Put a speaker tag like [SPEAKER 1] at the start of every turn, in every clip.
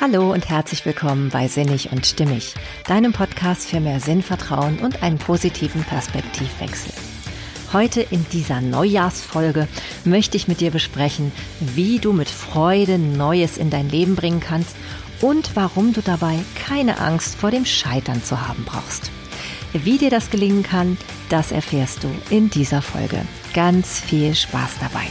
[SPEAKER 1] Hallo und herzlich willkommen bei Sinnig und Stimmig, deinem Podcast für mehr Sinnvertrauen und einen positiven Perspektivwechsel. Heute in dieser Neujahrsfolge möchte ich mit dir besprechen, wie du mit Freude Neues in dein Leben bringen kannst und warum du dabei keine Angst vor dem Scheitern zu haben brauchst. Wie dir das gelingen kann, das erfährst du in dieser Folge. Ganz viel Spaß dabei.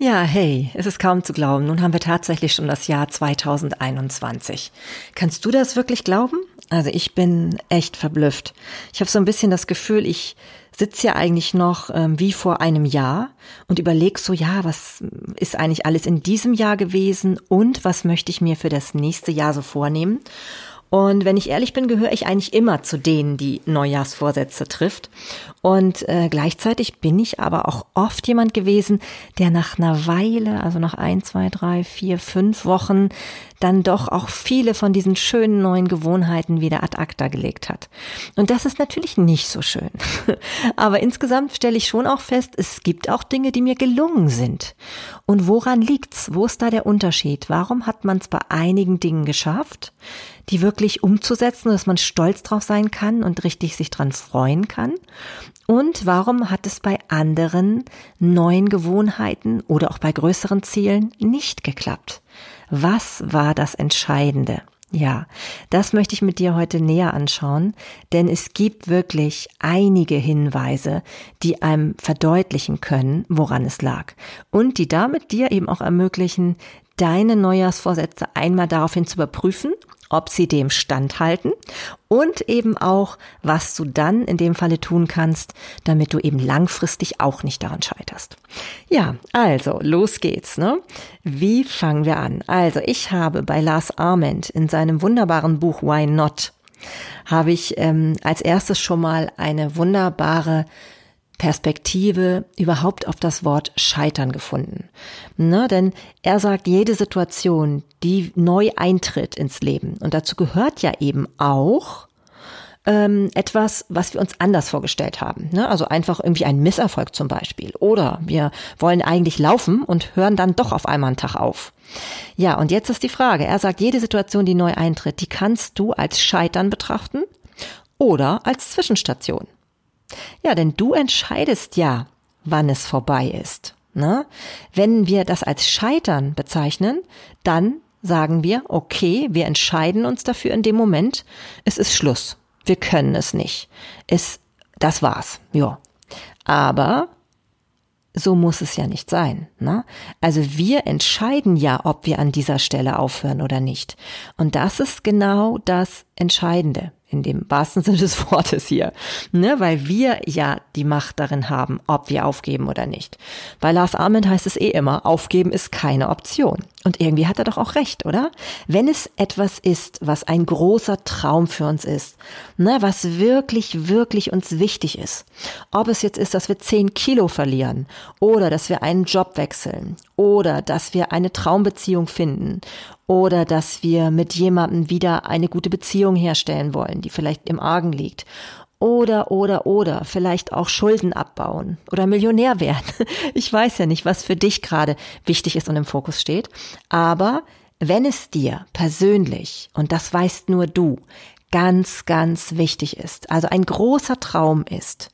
[SPEAKER 1] Ja, hey, es ist kaum zu glauben. Nun haben wir tatsächlich schon das Jahr 2021. Kannst du das wirklich glauben? Also ich bin echt verblüfft. Ich habe so ein bisschen das Gefühl, ich sitze ja eigentlich noch ähm, wie vor einem Jahr und überlege so, ja, was ist eigentlich alles in diesem Jahr gewesen und was möchte ich mir für das nächste Jahr so vornehmen? Und wenn ich ehrlich bin, gehöre ich eigentlich immer zu denen, die Neujahrsvorsätze trifft. Und äh, gleichzeitig bin ich aber auch oft jemand gewesen, der nach einer Weile, also nach ein, zwei, drei, vier, fünf Wochen, dann doch auch viele von diesen schönen neuen Gewohnheiten wieder ad acta gelegt hat. Und das ist natürlich nicht so schön. Aber insgesamt stelle ich schon auch fest, es gibt auch Dinge, die mir gelungen sind. Und woran liegt's? Wo ist da der Unterschied? Warum hat man es bei einigen Dingen geschafft, die wirklich umzusetzen, dass man stolz drauf sein kann und richtig sich dran freuen kann? Und warum hat es bei anderen neuen Gewohnheiten oder auch bei größeren Zielen nicht geklappt? Was war das Entscheidende? Ja, das möchte ich mit dir heute näher anschauen, denn es gibt wirklich einige Hinweise, die einem verdeutlichen können, woran es lag und die damit dir eben auch ermöglichen, deine Neujahrsvorsätze einmal daraufhin zu überprüfen ob sie dem standhalten und eben auch, was du dann in dem Falle tun kannst, damit du eben langfristig auch nicht daran scheiterst. Ja, also los geht's. Ne? Wie fangen wir an? Also ich habe bei Lars Arment in seinem wunderbaren Buch Why Not habe ich ähm, als erstes schon mal eine wunderbare Perspektive überhaupt auf das Wort Scheitern gefunden. Ne, denn er sagt, jede Situation, die neu eintritt ins Leben, und dazu gehört ja eben auch ähm, etwas, was wir uns anders vorgestellt haben. Ne? Also einfach irgendwie ein Misserfolg zum Beispiel. Oder wir wollen eigentlich laufen und hören dann doch auf einmal einen Tag auf. Ja, und jetzt ist die Frage. Er sagt, jede Situation, die neu eintritt, die kannst du als Scheitern betrachten oder als Zwischenstation. Ja, denn du entscheidest ja, wann es vorbei ist. Ne? Wenn wir das als Scheitern bezeichnen, dann sagen wir, okay, wir entscheiden uns dafür in dem Moment, es ist Schluss. Wir können es nicht. Es, das war's. Ja. Aber so muss es ja nicht sein. Ne? Also wir entscheiden ja, ob wir an dieser Stelle aufhören oder nicht. Und das ist genau das Entscheidende in dem wahrsten Sinne des Wortes hier, ne, weil wir ja die Macht darin haben, ob wir aufgeben oder nicht. Bei Lars Arment heißt es eh immer, aufgeben ist keine Option. Und irgendwie hat er doch auch recht, oder? Wenn es etwas ist, was ein großer Traum für uns ist, ne, was wirklich, wirklich uns wichtig ist, ob es jetzt ist, dass wir zehn Kilo verlieren oder dass wir einen Job wechseln oder dass wir eine Traumbeziehung finden oder dass wir mit jemandem wieder eine gute Beziehung herstellen wollen, die vielleicht im Argen liegt. Oder, oder, oder, vielleicht auch Schulden abbauen oder Millionär werden. Ich weiß ja nicht, was für dich gerade wichtig ist und im Fokus steht. Aber wenn es dir persönlich, und das weißt nur du, ganz, ganz wichtig ist, also ein großer Traum ist,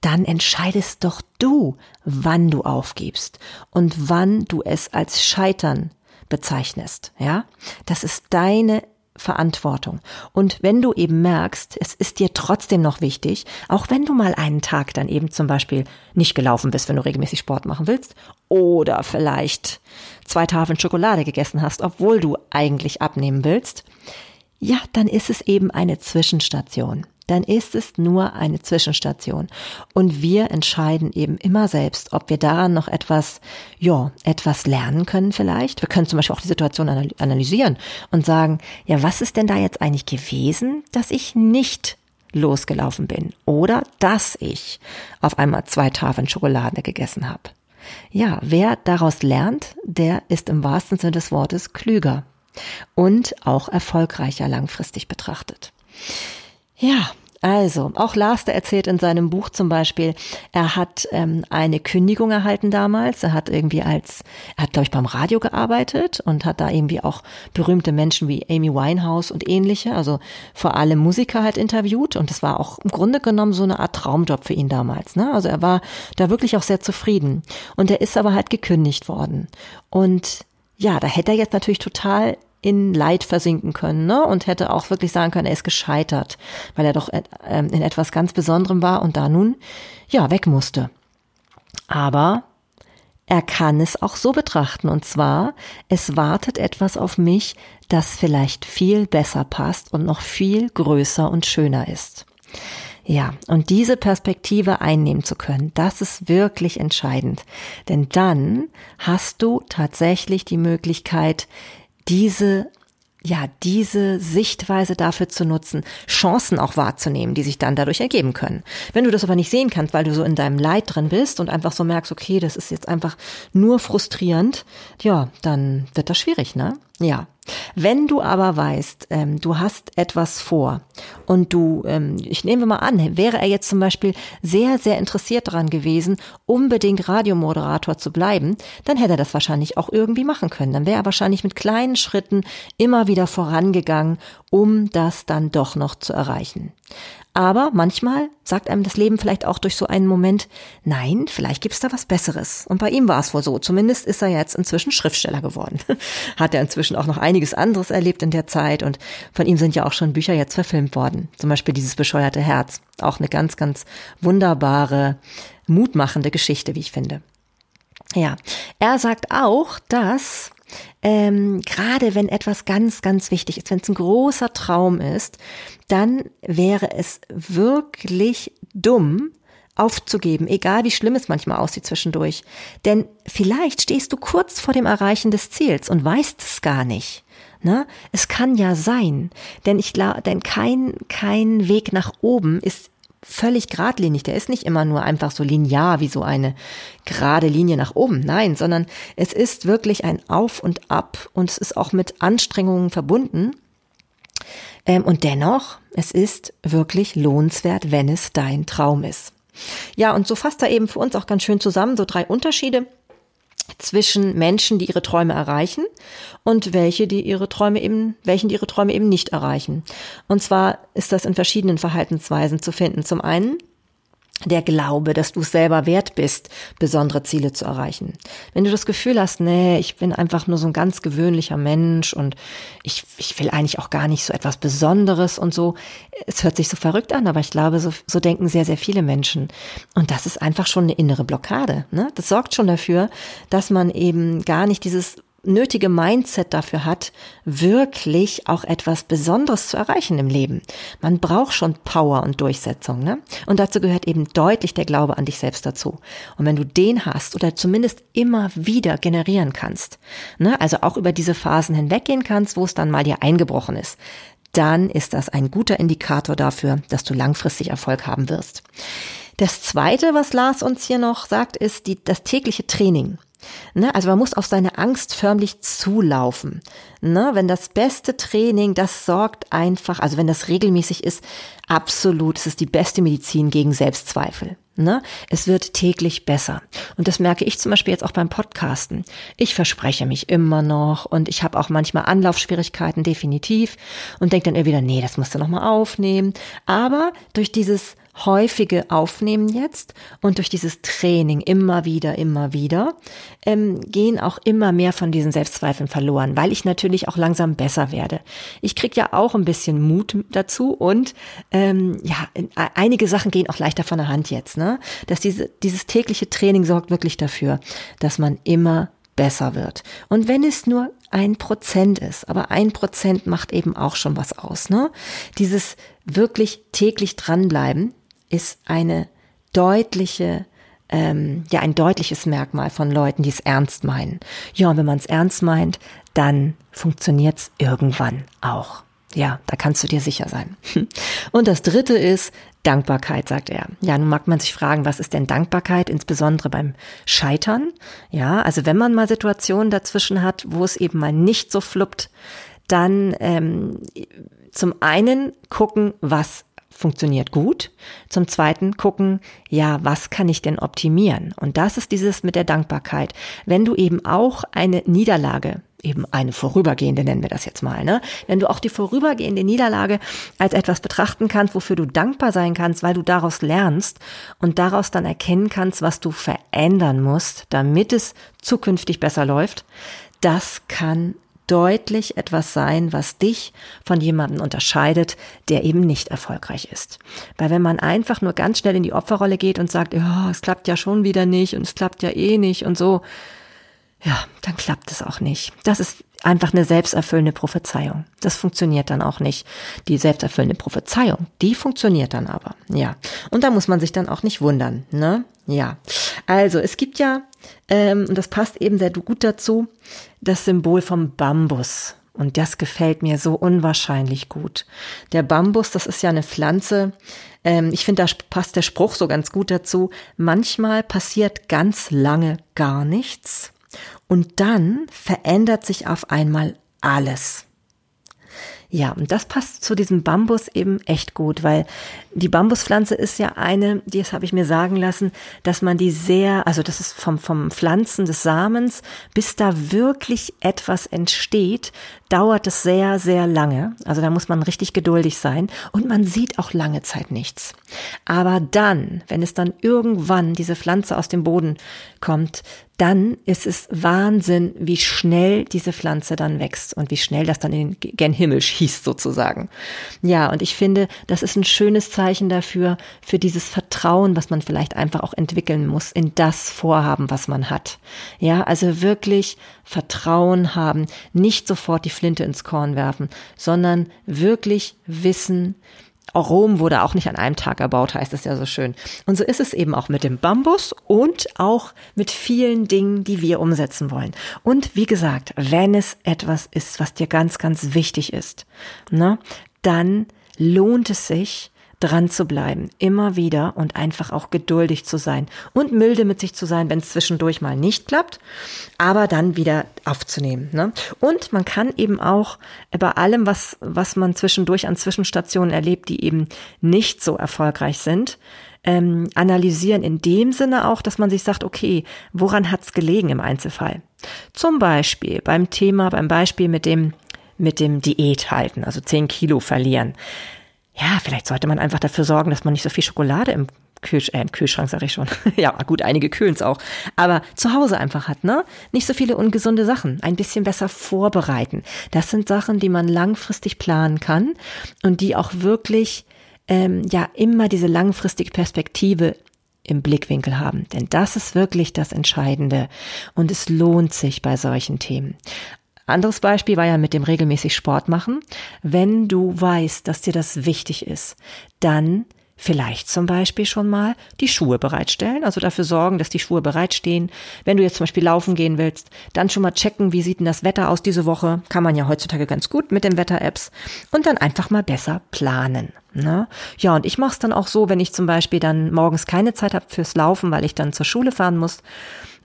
[SPEAKER 1] dann entscheidest doch du, wann du aufgibst und wann du es als Scheitern bezeichnest, ja? Das ist deine Verantwortung. Und wenn du eben merkst, es ist dir trotzdem noch wichtig, auch wenn du mal einen Tag dann eben zum Beispiel nicht gelaufen bist, wenn du regelmäßig Sport machen willst, oder vielleicht zwei Tafeln Schokolade gegessen hast, obwohl du eigentlich abnehmen willst, ja, dann ist es eben eine Zwischenstation dann ist es nur eine Zwischenstation. Und wir entscheiden eben immer selbst, ob wir daran noch etwas, ja, etwas lernen können vielleicht. Wir können zum Beispiel auch die Situation analysieren und sagen, ja, was ist denn da jetzt eigentlich gewesen, dass ich nicht losgelaufen bin oder dass ich auf einmal zwei Tafeln Schokolade gegessen habe. Ja, wer daraus lernt, der ist im wahrsten Sinne des Wortes klüger und auch erfolgreicher langfristig betrachtet. Ja, Also, auch Lars, der erzählt in seinem Buch zum Beispiel, er hat ähm, eine Kündigung erhalten damals. Er hat irgendwie als, er hat, glaube ich, beim Radio gearbeitet und hat da irgendwie auch berühmte Menschen wie Amy Winehouse und ähnliche, also vor allem Musiker halt interviewt. Und das war auch im Grunde genommen so eine Art Traumjob für ihn damals. Ne? Also er war da wirklich auch sehr zufrieden. Und er ist aber halt gekündigt worden. Und ja, da hätte er jetzt natürlich total in Leid versinken können ne? und hätte auch wirklich sagen können, er ist gescheitert, weil er doch äh, in etwas ganz Besonderem war und da nun ja weg musste. Aber er kann es auch so betrachten und zwar, es wartet etwas auf mich, das vielleicht viel besser passt und noch viel größer und schöner ist. Ja, und diese Perspektive einnehmen zu können, das ist wirklich entscheidend. Denn dann hast du tatsächlich die Möglichkeit, diese ja, diese Sichtweise dafür zu nutzen, Chancen auch wahrzunehmen, die sich dann dadurch ergeben können. Wenn du das aber nicht sehen kannst, weil du so in deinem Leid drin bist und einfach so merkst, okay, das ist jetzt einfach nur frustrierend, ja, dann wird das schwierig, ne? Ja. Wenn du aber weißt, ähm, du hast etwas vor und du, ähm, ich nehme mal an, wäre er jetzt zum Beispiel sehr, sehr interessiert daran gewesen, unbedingt Radiomoderator zu bleiben, dann hätte er das wahrscheinlich auch irgendwie machen können. Dann wäre er wahrscheinlich mit kleinen Schritten immer wieder vorangegangen, um das dann doch noch zu erreichen. Aber manchmal sagt einem das Leben vielleicht auch durch so einen Moment, nein, vielleicht gibt's da was Besseres. Und bei ihm war es wohl so. Zumindest ist er jetzt inzwischen Schriftsteller geworden. Hat er inzwischen auch noch einiges anderes erlebt in der Zeit und von ihm sind ja auch schon Bücher jetzt verfilmt worden. Zum Beispiel dieses bescheuerte Herz. Auch eine ganz, ganz wunderbare, mutmachende Geschichte, wie ich finde. Ja, er sagt auch, dass ähm, gerade wenn etwas ganz, ganz wichtig ist, wenn es ein großer Traum ist, dann wäre es wirklich dumm, aufzugeben, egal wie schlimm es manchmal aussieht zwischendurch. Denn vielleicht stehst du kurz vor dem Erreichen des Ziels und weißt es gar nicht. Ne? Es kann ja sein, denn ich glaube, denn kein, kein Weg nach oben ist völlig geradlinig. Der ist nicht immer nur einfach so linear wie so eine gerade Linie nach oben. Nein, sondern es ist wirklich ein Auf und Ab und es ist auch mit Anstrengungen verbunden. Ähm, und dennoch, es ist wirklich lohnenswert, wenn es dein Traum ist. Ja, und so fasst er eben für uns auch ganz schön zusammen, so drei Unterschiede zwischen Menschen, die ihre Träume erreichen und welche, die ihre Träume eben, welchen die ihre Träume eben nicht erreichen. Und zwar ist das in verschiedenen Verhaltensweisen zu finden. Zum einen der Glaube, dass du es selber wert bist, besondere Ziele zu erreichen. Wenn du das Gefühl hast, nee, ich bin einfach nur so ein ganz gewöhnlicher Mensch und ich, ich will eigentlich auch gar nicht so etwas Besonderes und so. Es hört sich so verrückt an, aber ich glaube, so, so denken sehr, sehr viele Menschen. Und das ist einfach schon eine innere Blockade. Ne? Das sorgt schon dafür, dass man eben gar nicht dieses nötige Mindset dafür hat, wirklich auch etwas Besonderes zu erreichen im Leben. Man braucht schon Power und Durchsetzung, ne? Und dazu gehört eben deutlich der Glaube an dich selbst dazu. Und wenn du den hast oder zumindest immer wieder generieren kannst, ne? Also auch über diese Phasen hinweggehen kannst, wo es dann mal dir eingebrochen ist, dann ist das ein guter Indikator dafür, dass du langfristig Erfolg haben wirst. Das zweite, was Lars uns hier noch sagt, ist die, das tägliche Training. Ne? Also man muss auf seine Angst förmlich zulaufen. Ne? Wenn das beste Training, das sorgt einfach, also wenn das regelmäßig ist, absolut, es ist die beste Medizin gegen Selbstzweifel. Ne? Es wird täglich besser. Und das merke ich zum Beispiel jetzt auch beim Podcasten. Ich verspreche mich immer noch und ich habe auch manchmal Anlaufschwierigkeiten, definitiv. Und denke dann immer wieder, nee, das musst du nochmal aufnehmen. Aber durch dieses häufige Aufnehmen jetzt und durch dieses Training immer wieder, immer wieder, ähm, gehen auch immer mehr von diesen Selbstzweifeln verloren, weil ich natürlich auch langsam besser werde. Ich krieg ja auch ein bisschen Mut dazu und ähm, ja, einige Sachen gehen auch leichter von der Hand jetzt. Ne? Dass diese, dieses tägliche Training sorgt wirklich dafür, dass man immer besser wird. Und wenn es nur ein Prozent ist, aber ein Prozent macht eben auch schon was aus. Ne? Dieses wirklich täglich dranbleiben, ist eine deutliche ähm, ja ein deutliches Merkmal von Leuten, die es ernst meinen. Ja, und wenn man es ernst meint, dann funktioniert es irgendwann auch. Ja, da kannst du dir sicher sein. Und das dritte ist Dankbarkeit, sagt er. Ja, nun mag man sich fragen, was ist denn Dankbarkeit, insbesondere beim Scheitern? Ja, also wenn man mal Situationen dazwischen hat, wo es eben mal nicht so fluppt, dann ähm, zum einen gucken, was funktioniert gut. Zum Zweiten gucken, ja, was kann ich denn optimieren? Und das ist dieses mit der Dankbarkeit. Wenn du eben auch eine Niederlage eben eine vorübergehende, nennen wir das jetzt mal, ne? Wenn du auch die vorübergehende Niederlage als etwas betrachten kannst, wofür du dankbar sein kannst, weil du daraus lernst und daraus dann erkennen kannst, was du verändern musst, damit es zukünftig besser läuft, das kann deutlich etwas sein, was dich von jemandem unterscheidet, der eben nicht erfolgreich ist. Weil wenn man einfach nur ganz schnell in die Opferrolle geht und sagt, ja, es klappt ja schon wieder nicht und es klappt ja eh nicht und so, ja, dann klappt es auch nicht. Das ist einfach eine selbsterfüllende Prophezeiung. Das funktioniert dann auch nicht. Die selbsterfüllende Prophezeiung, die funktioniert dann aber. Ja. Und da muss man sich dann auch nicht wundern, ne? Ja. Also, es gibt ja, ähm, und das passt eben sehr gut dazu, das Symbol vom Bambus. Und das gefällt mir so unwahrscheinlich gut. Der Bambus, das ist ja eine Pflanze. Ähm, ich finde, da passt der Spruch so ganz gut dazu. Manchmal passiert ganz lange gar nichts und dann verändert sich auf einmal alles. Ja, und das passt zu diesem Bambus eben echt gut, weil die Bambuspflanze ist ja eine, das habe ich mir sagen lassen, dass man die sehr, also das ist vom, vom Pflanzen des Samens, bis da wirklich etwas entsteht, dauert es sehr, sehr lange. Also da muss man richtig geduldig sein und man sieht auch lange Zeit nichts. Aber dann, wenn es dann irgendwann diese Pflanze aus dem Boden kommt, dann ist es Wahnsinn, wie schnell diese Pflanze dann wächst und wie schnell das dann in den gen Himmel schießt sozusagen. Ja, und ich finde, das ist ein schönes Zeichen dafür, für dieses Vertrauen, was man vielleicht einfach auch entwickeln muss in das Vorhaben, was man hat. Ja, also wirklich Vertrauen haben, nicht sofort die Flinte ins Korn werfen, sondern wirklich wissen, Rom wurde auch nicht an einem Tag erbaut, heißt es ja so schön. Und so ist es eben auch mit dem Bambus und auch mit vielen Dingen, die wir umsetzen wollen. Und wie gesagt, wenn es etwas ist, was dir ganz, ganz wichtig ist, ne, dann lohnt es sich, dran zu bleiben, immer wieder und einfach auch geduldig zu sein und milde mit sich zu sein, wenn es zwischendurch mal nicht klappt, aber dann wieder aufzunehmen. Ne? Und man kann eben auch bei allem, was, was man zwischendurch an Zwischenstationen erlebt, die eben nicht so erfolgreich sind, ähm, analysieren in dem Sinne auch, dass man sich sagt, okay, woran hat's gelegen im Einzelfall? Zum Beispiel beim Thema, beim Beispiel mit dem mit dem Diät halten, also 10 Kilo verlieren ja, vielleicht sollte man einfach dafür sorgen, dass man nicht so viel Schokolade im, Kühl, äh, im Kühlschrank, sage ich schon. ja, gut, einige kühlen es auch. Aber zu Hause einfach hat, ne? Nicht so viele ungesunde Sachen. Ein bisschen besser vorbereiten. Das sind Sachen, die man langfristig planen kann und die auch wirklich, ähm, ja, immer diese langfristige Perspektive im Blickwinkel haben. Denn das ist wirklich das Entscheidende. Und es lohnt sich bei solchen Themen. Anderes Beispiel war ja mit dem regelmäßig Sport machen. Wenn du weißt, dass dir das wichtig ist, dann Vielleicht zum Beispiel schon mal die Schuhe bereitstellen, also dafür sorgen, dass die Schuhe bereitstehen. Wenn du jetzt zum Beispiel laufen gehen willst, dann schon mal checken, wie sieht denn das Wetter aus diese Woche. Kann man ja heutzutage ganz gut mit den Wetter-Apps. Und dann einfach mal besser planen. Ne? Ja, und ich mache es dann auch so, wenn ich zum Beispiel dann morgens keine Zeit habe fürs Laufen, weil ich dann zur Schule fahren muss,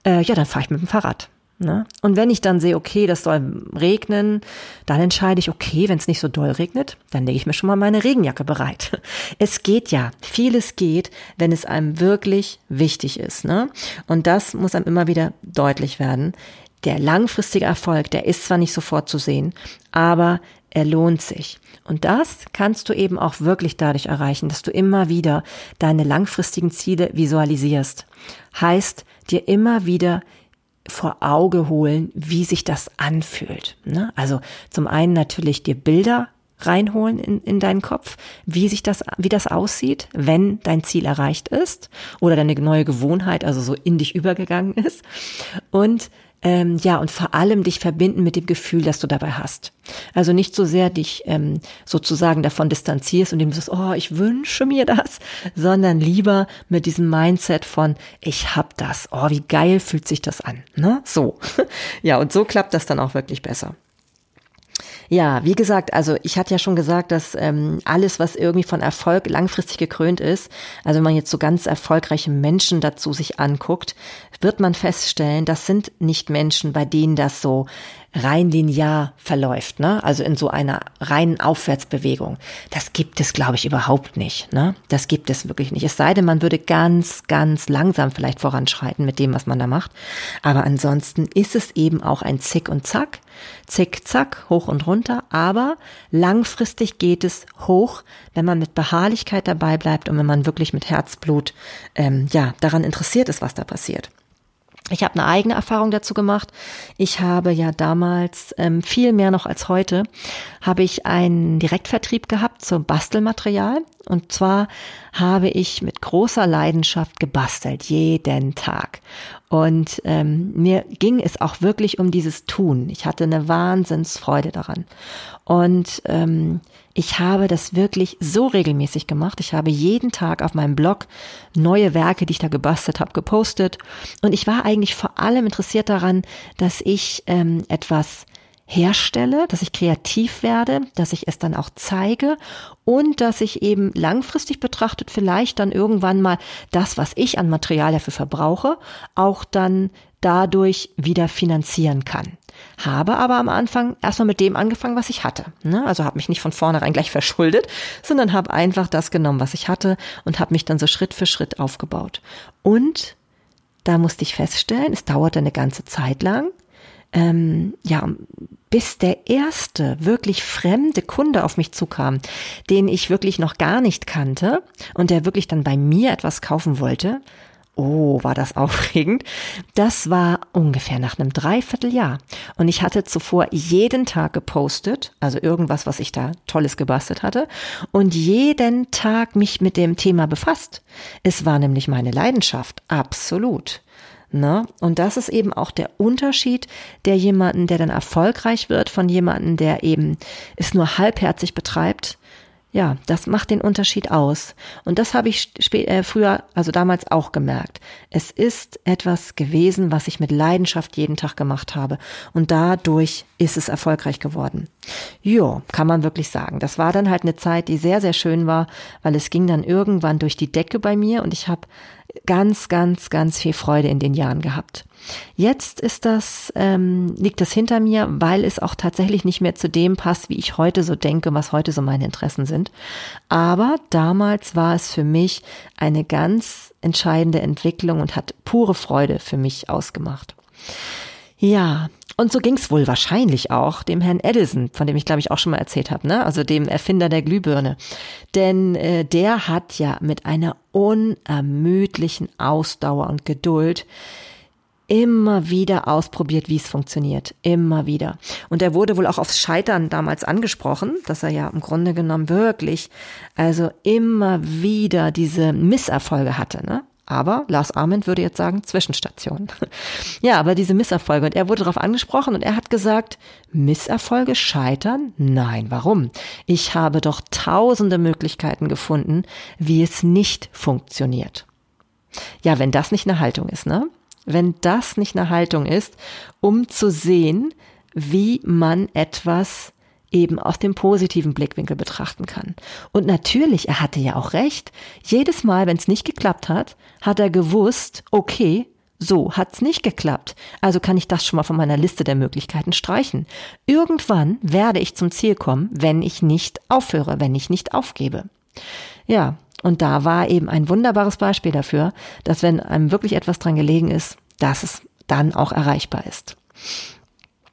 [SPEAKER 1] äh, ja, dann fahre ich mit dem Fahrrad. Ne? Und wenn ich dann sehe, okay, das soll regnen, dann entscheide ich, okay, wenn es nicht so doll regnet, dann lege ich mir schon mal meine Regenjacke bereit. Es geht ja, vieles geht, wenn es einem wirklich wichtig ist. Ne? Und das muss einem immer wieder deutlich werden. Der langfristige Erfolg, der ist zwar nicht sofort zu sehen, aber er lohnt sich. Und das kannst du eben auch wirklich dadurch erreichen, dass du immer wieder deine langfristigen Ziele visualisierst. Heißt, dir immer wieder vor Auge holen, wie sich das anfühlt. Ne? Also zum einen natürlich dir Bilder reinholen in, in deinen Kopf, wie sich das, wie das aussieht, wenn dein Ziel erreicht ist oder deine neue Gewohnheit also so in dich übergegangen ist. Und ähm, ja, und vor allem dich verbinden mit dem Gefühl, das du dabei hast. Also nicht so sehr dich ähm, sozusagen davon distanzierst und dem sagst, oh, ich wünsche mir das, sondern lieber mit diesem Mindset von, ich hab das, oh, wie geil fühlt sich das an. Ne? So. Ja, und so klappt das dann auch wirklich besser. Ja, wie gesagt, also ich hatte ja schon gesagt, dass ähm, alles, was irgendwie von Erfolg langfristig gekrönt ist, also wenn man jetzt so ganz erfolgreiche Menschen dazu sich anguckt, wird man feststellen, das sind nicht Menschen, bei denen das so rein linear verläuft, ne? Also in so einer reinen Aufwärtsbewegung. Das gibt es, glaube ich, überhaupt nicht, ne? Das gibt es wirklich nicht. Es sei denn, man würde ganz, ganz langsam vielleicht voranschreiten mit dem, was man da macht. Aber ansonsten ist es eben auch ein Zick und Zack. Zick, zack, hoch und runter. Aber langfristig geht es hoch, wenn man mit Beharrlichkeit dabei bleibt und wenn man wirklich mit Herzblut, ähm, ja, daran interessiert ist, was da passiert. Ich habe eine eigene Erfahrung dazu gemacht. Ich habe ja damals ähm, viel mehr noch als heute, habe ich einen Direktvertrieb gehabt zum Bastelmaterial. Und zwar habe ich mit großer Leidenschaft gebastelt, jeden Tag. Und ähm, mir ging es auch wirklich um dieses Tun. Ich hatte eine Wahnsinnsfreude daran. Und ähm, ich habe das wirklich so regelmäßig gemacht. Ich habe jeden Tag auf meinem Blog neue Werke, die ich da gebastelt habe, gepostet. Und ich war eigentlich vor allem interessiert daran, dass ich ähm, etwas herstelle, dass ich kreativ werde, dass ich es dann auch zeige und dass ich eben langfristig betrachtet vielleicht dann irgendwann mal das, was ich an Material dafür verbrauche, auch dann dadurch wieder finanzieren kann. Habe aber am Anfang erstmal mit dem angefangen, was ich hatte. Ne? Also habe mich nicht von vornherein gleich verschuldet, sondern habe einfach das genommen, was ich hatte und habe mich dann so Schritt für Schritt aufgebaut. Und da musste ich feststellen, es dauerte eine ganze Zeit lang, ähm, ja, bis der erste wirklich fremde Kunde auf mich zukam, den ich wirklich noch gar nicht kannte und der wirklich dann bei mir etwas kaufen wollte, Oh, war das aufregend. Das war ungefähr nach einem Dreivierteljahr. Und ich hatte zuvor jeden Tag gepostet, also irgendwas, was ich da Tolles gebastelt hatte, und jeden Tag mich mit dem Thema befasst. Es war nämlich meine Leidenschaft, absolut. Ne? Und das ist eben auch der Unterschied der jemanden, der dann erfolgreich wird, von jemanden, der eben es nur halbherzig betreibt ja, das macht den Unterschied aus. Und das habe ich äh, früher, also damals auch gemerkt. Es ist etwas gewesen, was ich mit Leidenschaft jeden Tag gemacht habe. Und dadurch ist es erfolgreich geworden. Jo, kann man wirklich sagen. Das war dann halt eine Zeit, die sehr, sehr schön war, weil es ging dann irgendwann durch die Decke bei mir und ich habe ganz, ganz, ganz viel Freude in den Jahren gehabt. Jetzt ist das, ähm, liegt das hinter mir, weil es auch tatsächlich nicht mehr zu dem passt, wie ich heute so denke, was heute so meine Interessen sind. Aber damals war es für mich eine ganz entscheidende Entwicklung und hat pure Freude für mich ausgemacht. Ja, und so ging's wohl wahrscheinlich auch dem Herrn Edison, von dem ich glaube ich auch schon mal erzählt habe, ne? also dem Erfinder der Glühbirne. Denn äh, der hat ja mit einer unermüdlichen Ausdauer und Geduld immer wieder ausprobiert, wie es funktioniert. Immer wieder. Und er wurde wohl auch aufs Scheitern damals angesprochen, dass er ja im Grunde genommen wirklich, also immer wieder diese Misserfolge hatte. Ne? Aber Lars Arment würde jetzt sagen Zwischenstation. ja, aber diese Misserfolge. Und er wurde darauf angesprochen und er hat gesagt, Misserfolge scheitern? Nein, warum? Ich habe doch tausende Möglichkeiten gefunden, wie es nicht funktioniert. Ja, wenn das nicht eine Haltung ist, ne? Wenn das nicht eine Haltung ist, um zu sehen, wie man etwas eben aus dem positiven Blickwinkel betrachten kann. Und natürlich, er hatte ja auch recht. Jedes Mal, wenn es nicht geklappt hat, hat er gewusst, okay, so hat's nicht geklappt. Also kann ich das schon mal von meiner Liste der Möglichkeiten streichen. Irgendwann werde ich zum Ziel kommen, wenn ich nicht aufhöre, wenn ich nicht aufgebe. Ja, und da war eben ein wunderbares Beispiel dafür, dass wenn einem wirklich etwas dran gelegen ist, dass es dann auch erreichbar ist.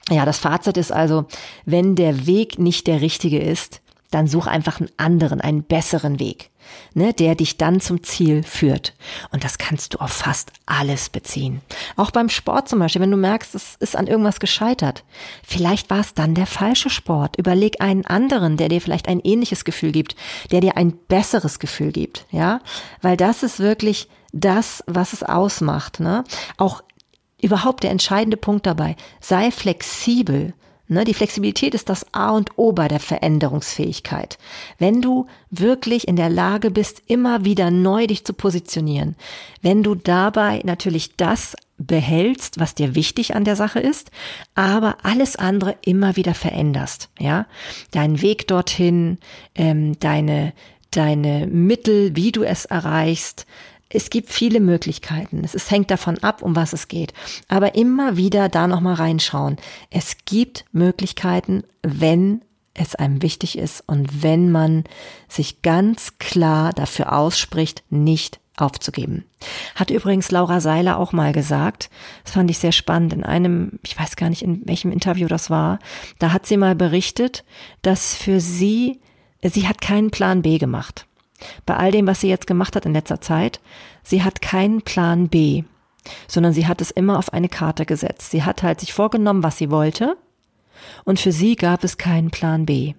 [SPEAKER 1] Ja, das Fazit ist also, wenn der Weg nicht der richtige ist, dann such einfach einen anderen, einen besseren Weg, ne, der dich dann zum Ziel führt. Und das kannst du auf fast alles beziehen. Auch beim Sport zum Beispiel, wenn du merkst, es ist an irgendwas gescheitert. Vielleicht war es dann der falsche Sport. Überleg einen anderen, der dir vielleicht ein ähnliches Gefühl gibt, der dir ein besseres Gefühl gibt, ja, weil das ist wirklich das, was es ausmacht. Ne? Auch überhaupt der entscheidende Punkt dabei. Sei flexibel. Ne, die Flexibilität ist das A und O bei der Veränderungsfähigkeit. Wenn du wirklich in der Lage bist, immer wieder neu dich zu positionieren, wenn du dabei natürlich das behältst, was dir wichtig an der Sache ist, aber alles andere immer wieder veränderst, ja, deinen Weg dorthin, ähm, deine deine Mittel, wie du es erreichst, es gibt viele Möglichkeiten. Es, hängt davon ab, um was es geht. Aber immer wieder da nochmal reinschauen. Es gibt Möglichkeiten, wenn es einem wichtig ist und wenn man sich ganz klar dafür ausspricht, nicht aufzugeben. Hat übrigens Laura Seiler auch mal gesagt. Das fand ich sehr spannend. In einem, ich weiß gar nicht, in welchem Interview das war. Da hat sie mal berichtet, dass für sie, sie hat keinen Plan B gemacht. Bei all dem, was sie jetzt gemacht hat in letzter Zeit, sie hat keinen Plan B, sondern sie hat es immer auf eine Karte gesetzt. Sie hat halt sich vorgenommen, was sie wollte, und für sie gab es keinen Plan B.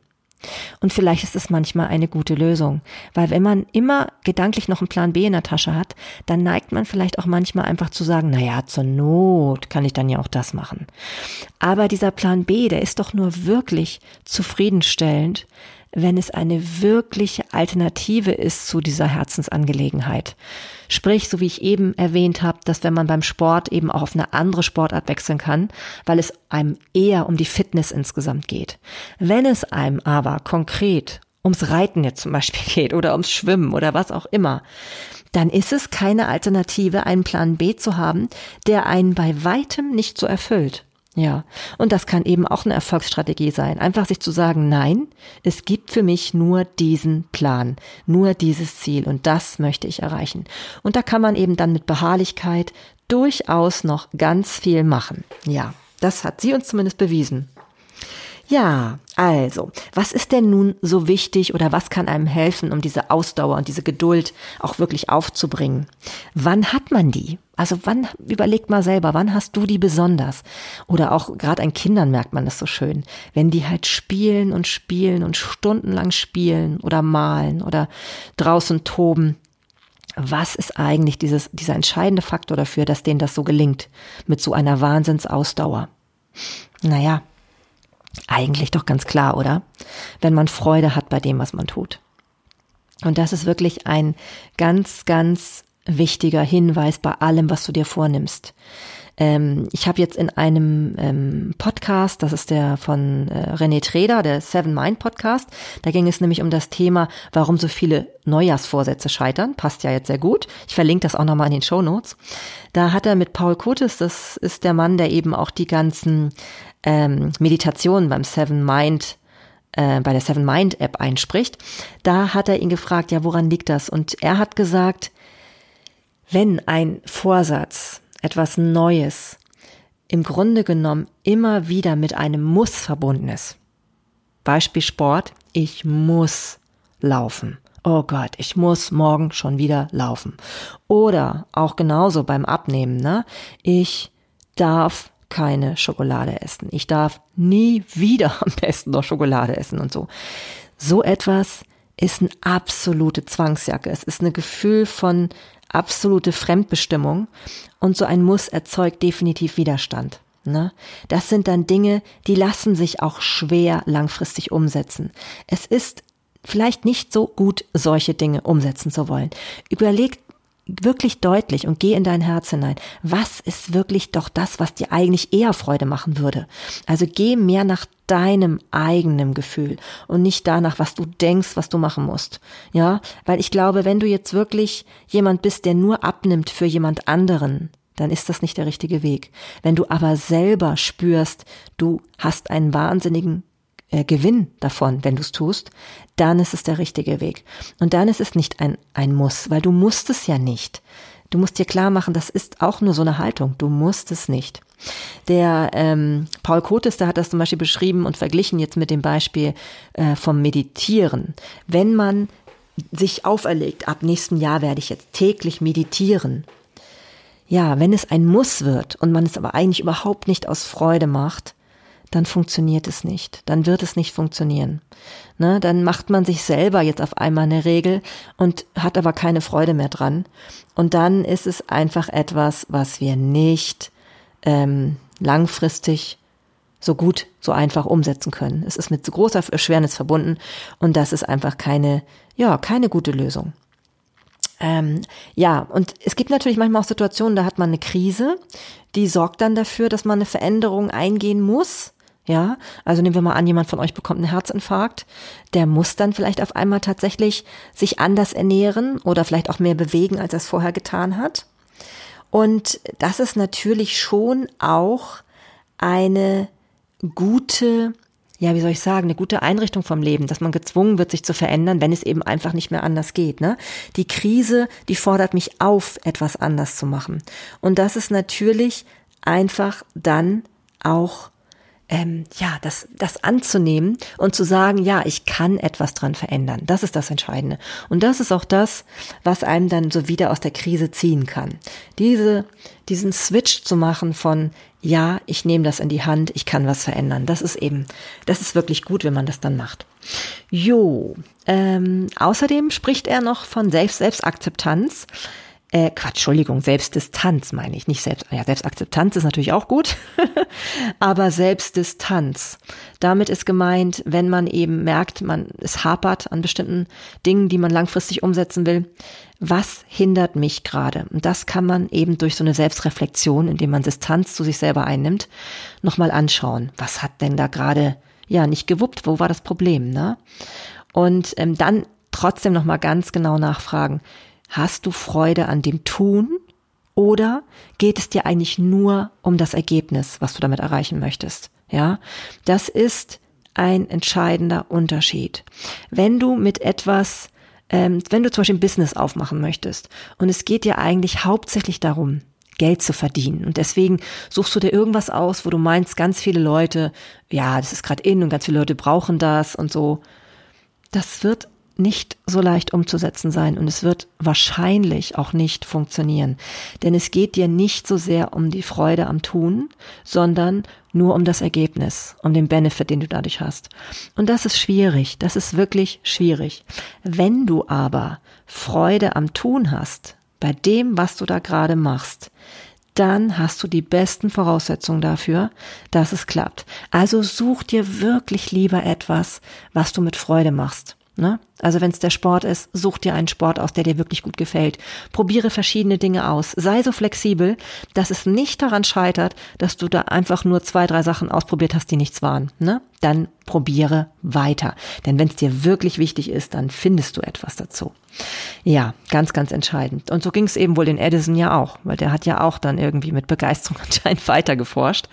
[SPEAKER 1] Und vielleicht ist es manchmal eine gute Lösung, weil wenn man immer gedanklich noch einen Plan B in der Tasche hat, dann neigt man vielleicht auch manchmal einfach zu sagen, na ja, zur Not kann ich dann ja auch das machen. Aber dieser Plan B, der ist doch nur wirklich zufriedenstellend, wenn es eine wirkliche Alternative ist zu dieser Herzensangelegenheit. Sprich, so wie ich eben erwähnt habe, dass wenn man beim Sport eben auch auf eine andere Sportart wechseln kann, weil es einem eher um die Fitness insgesamt geht. Wenn es einem aber konkret ums Reiten jetzt zum Beispiel geht oder ums Schwimmen oder was auch immer, dann ist es keine Alternative, einen Plan B zu haben, der einen bei weitem nicht so erfüllt. Ja, und das kann eben auch eine Erfolgsstrategie sein. Einfach sich zu sagen, nein, es gibt für mich nur diesen Plan, nur dieses Ziel und das möchte ich erreichen. Und da kann man eben dann mit Beharrlichkeit durchaus noch ganz viel machen. Ja, das hat sie uns zumindest bewiesen. Ja, also, was ist denn nun so wichtig oder was kann einem helfen, um diese Ausdauer und diese Geduld auch wirklich aufzubringen? Wann hat man die? Also wann, überlegt mal selber, wann hast du die besonders? Oder auch gerade an Kindern merkt man das so schön, wenn die halt spielen und spielen und stundenlang spielen oder malen oder draußen toben. Was ist eigentlich dieses, dieser entscheidende Faktor dafür, dass denen das so gelingt mit so einer Wahnsinnsausdauer? Naja, eigentlich doch ganz klar, oder? Wenn man Freude hat bei dem, was man tut. Und das ist wirklich ein ganz, ganz wichtiger Hinweis bei allem, was du dir vornimmst. Ähm, ich habe jetzt in einem ähm, Podcast, das ist der von äh, René Treder, der Seven Mind Podcast, da ging es nämlich um das Thema, warum so viele Neujahrsvorsätze scheitern. Passt ja jetzt sehr gut. Ich verlinke das auch nochmal in den Show Notes. Da hat er mit Paul Kotis, das ist der Mann, der eben auch die ganzen ähm, Meditation beim Seven Mind äh, bei der Seven Mind App einspricht, da hat er ihn gefragt, ja, woran liegt das? Und er hat gesagt, wenn ein Vorsatz, etwas Neues, im Grunde genommen immer wieder mit einem Muss verbunden ist. Beispiel Sport, ich muss laufen. Oh Gott, ich muss morgen schon wieder laufen. Oder auch genauso beim Abnehmen, ne? Ich darf keine Schokolade essen. Ich darf nie wieder am besten noch Schokolade essen und so. So etwas ist eine absolute Zwangsjacke. Es ist ein Gefühl von absolute Fremdbestimmung und so ein Muss erzeugt definitiv Widerstand. Ne? Das sind dann Dinge, die lassen sich auch schwer langfristig umsetzen. Es ist vielleicht nicht so gut, solche Dinge umsetzen zu wollen. Überlegt wirklich deutlich und geh in dein Herz hinein. Was ist wirklich doch das, was dir eigentlich eher Freude machen würde? Also geh mehr nach deinem eigenen Gefühl und nicht danach, was du denkst, was du machen musst. Ja, weil ich glaube, wenn du jetzt wirklich jemand bist, der nur abnimmt für jemand anderen, dann ist das nicht der richtige Weg. Wenn du aber selber spürst, du hast einen wahnsinnigen äh, Gewinn davon, wenn du es tust, dann ist es der richtige Weg. Und dann ist es nicht ein, ein Muss, weil du musst es ja nicht. Du musst dir klar machen, das ist auch nur so eine Haltung. Du musst es nicht. Der ähm, Paul Kotes, der hat das zum Beispiel beschrieben und verglichen jetzt mit dem Beispiel äh, vom Meditieren. Wenn man sich auferlegt, ab nächstem Jahr werde ich jetzt täglich meditieren. Ja, wenn es ein Muss wird und man es aber eigentlich überhaupt nicht aus Freude macht, dann funktioniert es nicht. Dann wird es nicht funktionieren. Ne? Dann macht man sich selber jetzt auf einmal eine Regel und hat aber keine Freude mehr dran. Und dann ist es einfach etwas, was wir nicht ähm, langfristig so gut, so einfach umsetzen können. Es ist mit großer Erschwernis verbunden und das ist einfach keine, ja, keine gute Lösung. Ähm, ja, und es gibt natürlich manchmal auch Situationen, da hat man eine Krise, die sorgt dann dafür, dass man eine Veränderung eingehen muss Ja, also nehmen wir mal an, jemand von euch bekommt einen Herzinfarkt. Der muss dann vielleicht auf einmal tatsächlich sich anders ernähren oder vielleicht auch mehr bewegen, als er es vorher getan hat. Und das ist natürlich schon auch eine gute, ja, wie soll ich sagen, eine gute Einrichtung vom Leben, dass man gezwungen wird, sich zu verändern, wenn es eben einfach nicht mehr anders geht. Ne? Die Krise, die fordert mich auf, etwas anders zu machen. Und das ist natürlich einfach dann auch ähm, ja, das, das anzunehmen und zu sagen, ja, ich kann etwas dran verändern. Das ist das Entscheidende. Und das ist auch das, was einem dann so wieder aus der Krise ziehen kann. Diese, diesen Switch zu machen von, ja, ich nehme das in die Hand, ich kann was verändern. Das ist eben, das ist wirklich gut, wenn man das dann macht. Jo, ähm, außerdem spricht er noch von Selbst Selbstakzeptanz. Äh, Quatsch, Entschuldigung, Selbstdistanz meine ich, nicht Selbst, ja, Selbstakzeptanz ist natürlich auch gut, aber Selbstdistanz. Damit ist gemeint, wenn man eben merkt, man es hapert an bestimmten Dingen, die man langfristig umsetzen will, was hindert mich gerade? Und das kann man eben durch so eine Selbstreflexion, indem man Distanz zu sich selber einnimmt, nochmal anschauen. Was hat denn da gerade, ja, nicht gewuppt? Wo war das Problem, ne? Und ähm, dann trotzdem nochmal ganz genau nachfragen, Hast du Freude an dem Tun oder geht es dir eigentlich nur um das Ergebnis, was du damit erreichen möchtest? Ja, das ist ein entscheidender Unterschied. Wenn du mit etwas, ähm, wenn du zum Beispiel ein Business aufmachen möchtest und es geht dir eigentlich hauptsächlich darum, Geld zu verdienen. Und deswegen suchst du dir irgendwas aus, wo du meinst, ganz viele Leute, ja, das ist gerade in und ganz viele Leute brauchen das und so. Das wird nicht so leicht umzusetzen sein und es wird wahrscheinlich auch nicht funktionieren. Denn es geht dir nicht so sehr um die Freude am Tun, sondern nur um das Ergebnis, um den Benefit, den du dadurch hast. Und das ist schwierig, das ist wirklich schwierig. Wenn du aber Freude am Tun hast, bei dem, was du da gerade machst, dann hast du die besten Voraussetzungen dafür, dass es klappt. Also such dir wirklich lieber etwas, was du mit Freude machst. Ne? Also wenn es der Sport ist, such dir einen Sport aus, der dir wirklich gut gefällt. Probiere verschiedene Dinge aus. Sei so flexibel, dass es nicht daran scheitert, dass du da einfach nur zwei, drei Sachen ausprobiert hast, die nichts waren. Ne? Dann probiere weiter. Denn wenn es dir wirklich wichtig ist, dann findest du etwas dazu. Ja, ganz, ganz entscheidend. Und so ging es eben wohl den Edison ja auch, weil der hat ja auch dann irgendwie mit Begeisterung anscheinend weiter geforscht.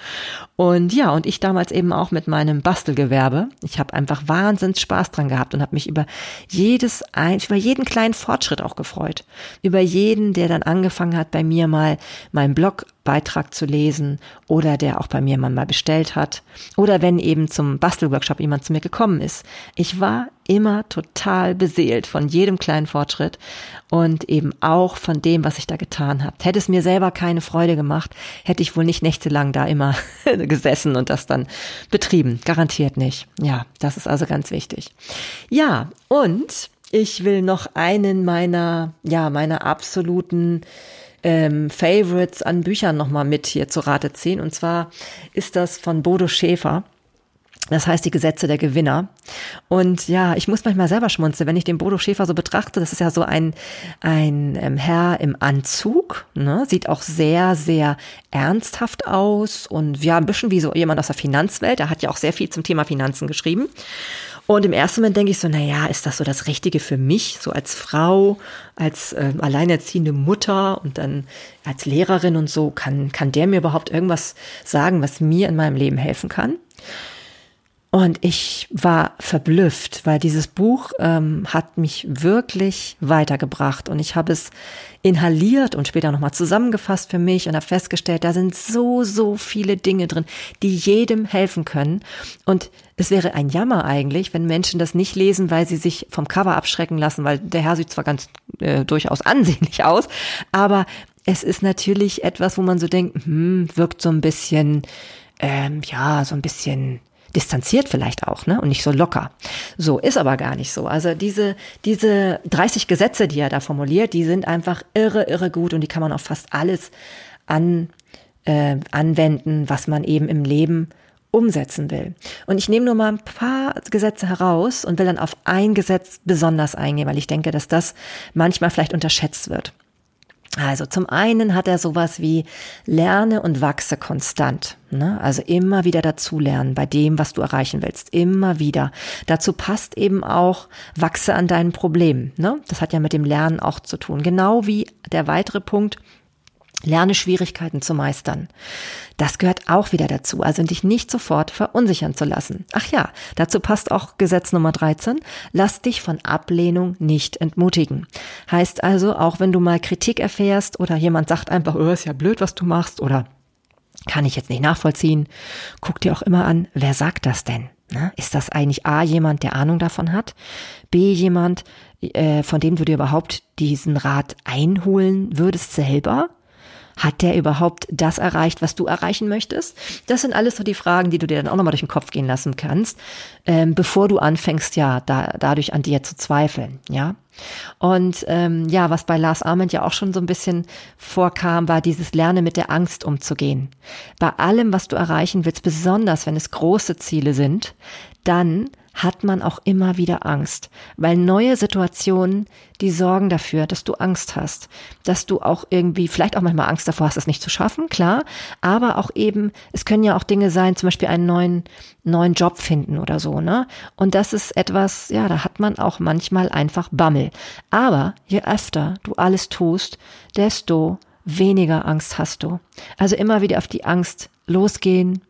[SPEAKER 1] Und ja, und ich damals eben auch mit meinem Bastelgewerbe. Ich habe einfach wahnsinns Spaß dran gehabt und habe mich über jedes ein, über jeden kleinen Fortschritt auch gefreut. Über jeden, der dann angefangen hat, bei mir mal meinen Blogbeitrag zu lesen oder der auch bei mir mal bestellt hat. Oder wenn eben zum Bastelworkshop jemand zu mir gekommen ist. Ich war immer total beseelt von jedem kleinen Fortschritt und eben auch von dem, was ich da getan habe. Hätte es mir selber keine Freude gemacht, hätte ich wohl nicht nächtelang da immer gesessen und das dann betrieben. Garantiert nicht. Ja, das ist also ganz wichtig. Ja, und ich will noch einen meiner, ja, meiner absoluten ähm, Favorites an Büchern nochmal mit hier zu Rate ziehen. Und zwar ist das von Bodo Schäfer. Das heißt die Gesetze der Gewinner. Und ja, ich muss manchmal selber schmunzeln, wenn ich den Bodo Schäfer so betrachte. Das ist ja so ein, ein ähm, Herr im Anzug, ne? sieht auch sehr, sehr ernsthaft aus und ja, ein bisschen wie so jemand aus der Finanzwelt. Er hat ja auch sehr viel zum Thema Finanzen geschrieben. Und im ersten Moment denke ich so, na ja, ist das so das Richtige für mich, so als Frau, als äh, alleinerziehende Mutter und dann als Lehrerin und so, kann, kann der mir überhaupt irgendwas sagen, was mir in meinem Leben helfen kann? Und ich war verblüfft, weil dieses Buch ähm, hat mich wirklich weitergebracht und ich habe es inhaliert und später nochmal zusammengefasst für mich und habe festgestellt, da sind so, so viele Dinge drin, die jedem helfen können. Und es wäre ein Jammer eigentlich, wenn Menschen das nicht lesen, weil sie sich vom Cover abschrecken lassen, weil der Herr sieht zwar ganz äh, durchaus ansehnlich aus, aber es ist natürlich etwas, wo man so denkt, hm, wirkt so ein bisschen, ähm, ja, so ein bisschen distanziert vielleicht auch, ne? Und nicht so locker. So, ist aber gar nicht so. Also diese, diese 30 Gesetze, die er da formuliert, die sind einfach irre, irre gut und die kann man auf fast alles an, äh, anwenden, was man eben im Leben umsetzen will. Und ich nehme nur mal ein paar Gesetze heraus und will dann auf ein Gesetz besonders eingehen, weil ich denke, dass das manchmal vielleicht unterschätzt wird. Also zum einen hat er sowas wie lerne und wachse konstant. Ne? Also immer wieder dazulernen bei dem, was du erreichen willst. Immer wieder. Dazu passt eben auch wachse an deinen Problemen. Ne? Das hat ja mit dem Lernen auch zu tun. Genau wie der weitere Punkt, Lerne Schwierigkeiten zu meistern. Das gehört auch wieder dazu, also dich nicht sofort verunsichern zu lassen. Ach ja, dazu passt auch Gesetz Nummer 13. Lass dich von Ablehnung nicht entmutigen. Heißt also, auch wenn du mal Kritik erfährst oder jemand sagt einfach, oh, ist ja blöd, was du machst oder kann ich jetzt nicht nachvollziehen, guck dir auch immer an, wer sagt das denn? Ne? Ist das eigentlich A jemand, der Ahnung davon hat? B jemand, äh, von dem du dir überhaupt diesen Rat einholen würdest selber? Hat der überhaupt das erreicht, was du erreichen möchtest? Das sind alles so die Fragen, die du dir dann auch nochmal durch den Kopf gehen lassen kannst, ähm, bevor du anfängst, ja, da, dadurch an dir zu zweifeln, ja. Und ähm, ja, was bei Lars Arment ja auch schon so ein bisschen vorkam, war dieses Lernen mit der Angst umzugehen. Bei allem, was du erreichen willst, besonders wenn es große Ziele sind, dann hat man auch immer wieder Angst, weil neue Situationen, die sorgen dafür, dass du Angst hast, dass du auch irgendwie, vielleicht auch manchmal Angst davor hast, es nicht zu schaffen, klar, aber auch eben, es können ja auch Dinge sein, zum Beispiel einen neuen, neuen Job finden oder so, ne? Und das ist etwas, ja, da hat man auch manchmal einfach Bammel. Aber je öfter du alles tust, desto weniger Angst hast du. Also immer wieder auf die Angst losgehen,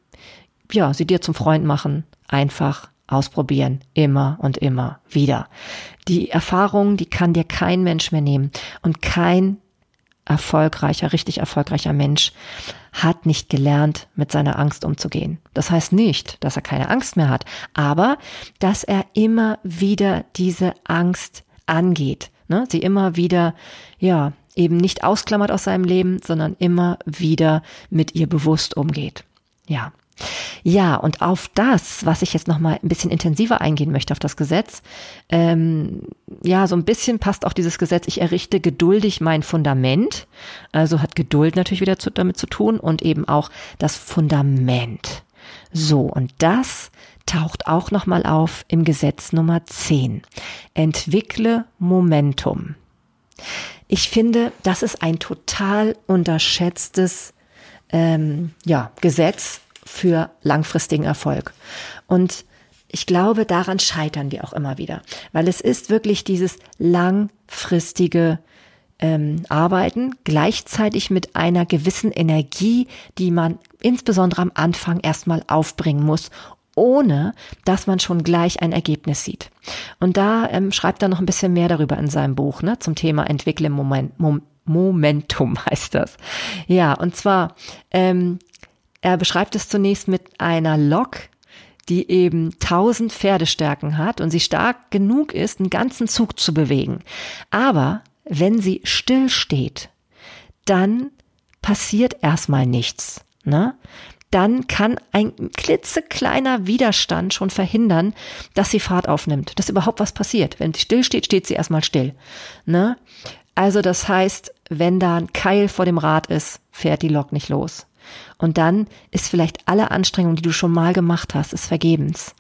[SPEAKER 1] ja, sie dir zum Freund machen, einfach ausprobieren, immer und immer wieder. Die Erfahrung, die kann dir kein Mensch mehr nehmen und kein erfolgreicher, richtig erfolgreicher Mensch hat nicht gelernt, mit seiner Angst umzugehen. Das heißt nicht, dass er keine Angst mehr hat, aber dass er immer wieder diese Angst angeht, ne? sie immer wieder, ja, eben nicht ausklammert aus seinem Leben, sondern immer wieder mit ihr bewusst umgeht. Ja, ja, und auf das, was ich jetzt nochmal ein bisschen intensiver eingehen möchte, auf das Gesetz, ähm, ja, so ein bisschen passt auch dieses Gesetz, ich errichte geduldig mein Fundament, also hat Geduld natürlich wieder zu, damit zu tun und eben auch das Fundament. So, und das taucht auch nochmal auf im Gesetz Nummer 10. Entwickle Momentum. Ich finde, das ist ein total unterschätztes ähm, ja, Gesetz, für langfristigen Erfolg. Und ich glaube, daran scheitern wir auch immer wieder, weil es ist wirklich dieses langfristige ähm, Arbeiten gleichzeitig mit einer gewissen Energie, die man insbesondere am Anfang erstmal aufbringen muss, ohne dass man schon gleich ein Ergebnis sieht. Und da ähm, schreibt er noch ein bisschen mehr darüber in seinem Buch, ne, zum Thema Entwickle Moment, Mom Momentum heißt das. Ja, und zwar ähm, er beschreibt es zunächst mit einer Lok, die eben 1000 Pferdestärken hat und sie stark genug ist, einen ganzen Zug zu bewegen. Aber wenn sie still steht, dann passiert erstmal nichts. Ne? Dann kann ein klitzekleiner Widerstand schon verhindern, dass sie Fahrt aufnimmt, dass überhaupt was passiert. Wenn sie still steht, steht sie erstmal still. Ne? Also das heißt, wenn da ein Keil vor dem Rad ist, fährt die Lok nicht los. Und dann ist vielleicht alle Anstrengung, die du schon mal gemacht hast, ist vergebens.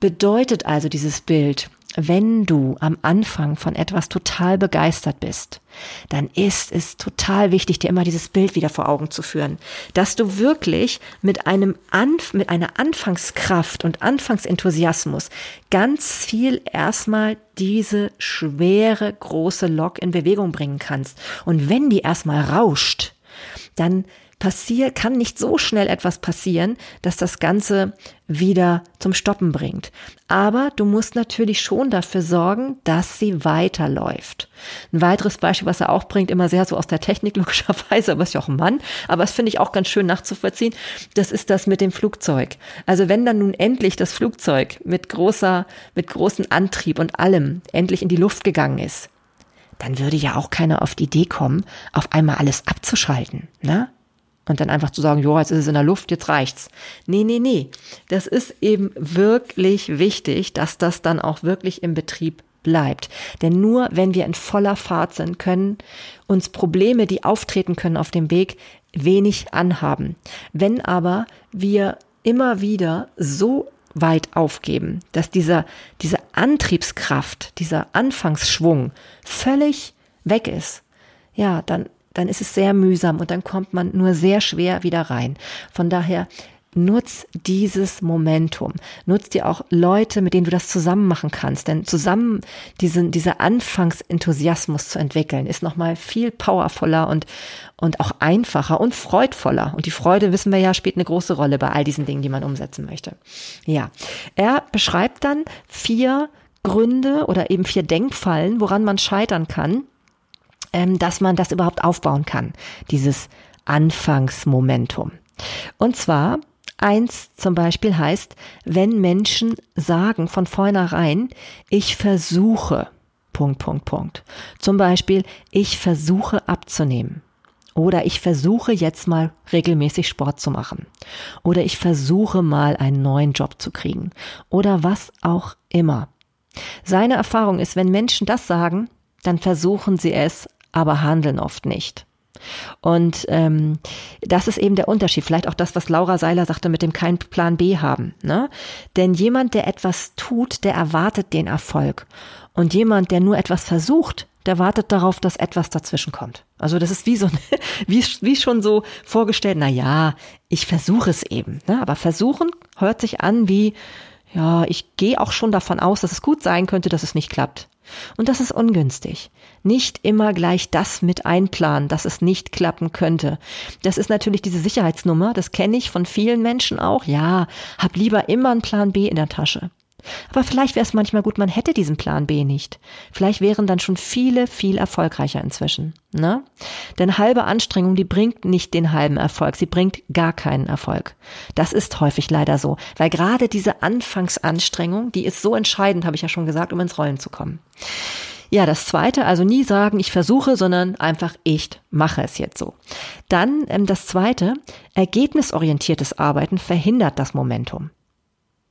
[SPEAKER 1] Bedeutet also dieses Bild, wenn du am Anfang von etwas total begeistert bist, dann ist es total wichtig, dir immer dieses Bild wieder vor Augen zu führen, dass du wirklich mit einem Anf mit einer Anfangskraft und Anfangsenthusiasmus ganz viel erstmal diese schwere große Lok in Bewegung bringen kannst. Und wenn die erstmal rauscht, dann passiert, kann nicht so schnell etwas passieren, dass das Ganze wieder zum Stoppen bringt. Aber du musst natürlich schon dafür sorgen, dass sie weiterläuft. Ein weiteres Beispiel, was er auch bringt, immer sehr so aus der Technik logischerweise, aber ist ja auch ein Mann, aber das finde ich auch ganz schön nachzuvollziehen, das ist das mit dem Flugzeug. Also wenn dann nun endlich das Flugzeug mit großer, mit großem Antrieb und allem endlich in die Luft gegangen ist, dann würde ja auch keiner auf die Idee kommen, auf einmal alles abzuschalten. Ne? Und dann einfach zu sagen, jo, jetzt ist es in der Luft, jetzt reicht's. Nee, nee, nee. Das ist eben wirklich wichtig, dass das dann auch wirklich im Betrieb bleibt. Denn nur wenn wir in voller Fahrt sind, können uns Probleme, die auftreten können auf dem Weg, wenig anhaben. Wenn aber wir immer wieder so weit aufgeben, dass dieser, diese Antriebskraft, dieser Anfangsschwung völlig weg ist, ja, dann dann ist es sehr mühsam und dann kommt man nur sehr schwer wieder rein. Von daher nutz dieses Momentum. Nutz dir auch Leute, mit denen du das zusammen machen kannst. Denn zusammen diesen, dieser Anfangsenthusiasmus zu entwickeln, ist nochmal viel powervoller und, und auch einfacher und freudvoller. Und die Freude, wissen wir ja, spielt eine große Rolle bei all diesen Dingen, die man umsetzen möchte. Ja. Er beschreibt dann vier Gründe oder eben vier Denkfallen, woran man scheitern kann, dass man das überhaupt aufbauen kann. Dieses Anfangsmomentum. Und zwar Eins zum Beispiel heißt, wenn Menschen sagen von vornherein, ich versuche, Punkt, Punkt, Punkt. Zum Beispiel, ich versuche abzunehmen. Oder ich versuche jetzt mal regelmäßig Sport zu machen. Oder ich versuche mal einen neuen Job zu kriegen. Oder was auch immer. Seine Erfahrung ist, wenn Menschen das sagen, dann versuchen sie es, aber handeln oft nicht. Und ähm, das ist eben der Unterschied. Vielleicht auch das, was Laura Seiler sagte, mit dem keinen Plan B haben. Ne? Denn jemand, der etwas tut, der erwartet den Erfolg. Und jemand, der nur etwas versucht, der wartet darauf, dass etwas dazwischen kommt. Also das ist wie so, wie, wie schon so vorgestellt, na ja, ich versuche es eben. Ne? Aber versuchen hört sich an wie, ja, ich gehe auch schon davon aus, dass es gut sein könnte, dass es nicht klappt. Und das ist ungünstig. Nicht immer gleich das mit einplanen, dass es nicht klappen könnte. Das ist natürlich diese Sicherheitsnummer, das kenne ich von vielen Menschen auch. Ja, hab lieber immer einen Plan B in der Tasche. Aber vielleicht wäre es manchmal gut, man hätte diesen Plan B nicht. Vielleicht wären dann schon viele viel erfolgreicher inzwischen. Ne? Denn halbe Anstrengung, die bringt nicht den halben Erfolg, sie bringt gar keinen Erfolg. Das ist häufig leider so, weil gerade diese Anfangsanstrengung, die ist so entscheidend, habe ich ja schon gesagt, um ins Rollen zu kommen. Ja, das zweite, also nie sagen, ich versuche, sondern einfach ich mache es jetzt so. Dann ähm, das zweite, ergebnisorientiertes Arbeiten verhindert das Momentum.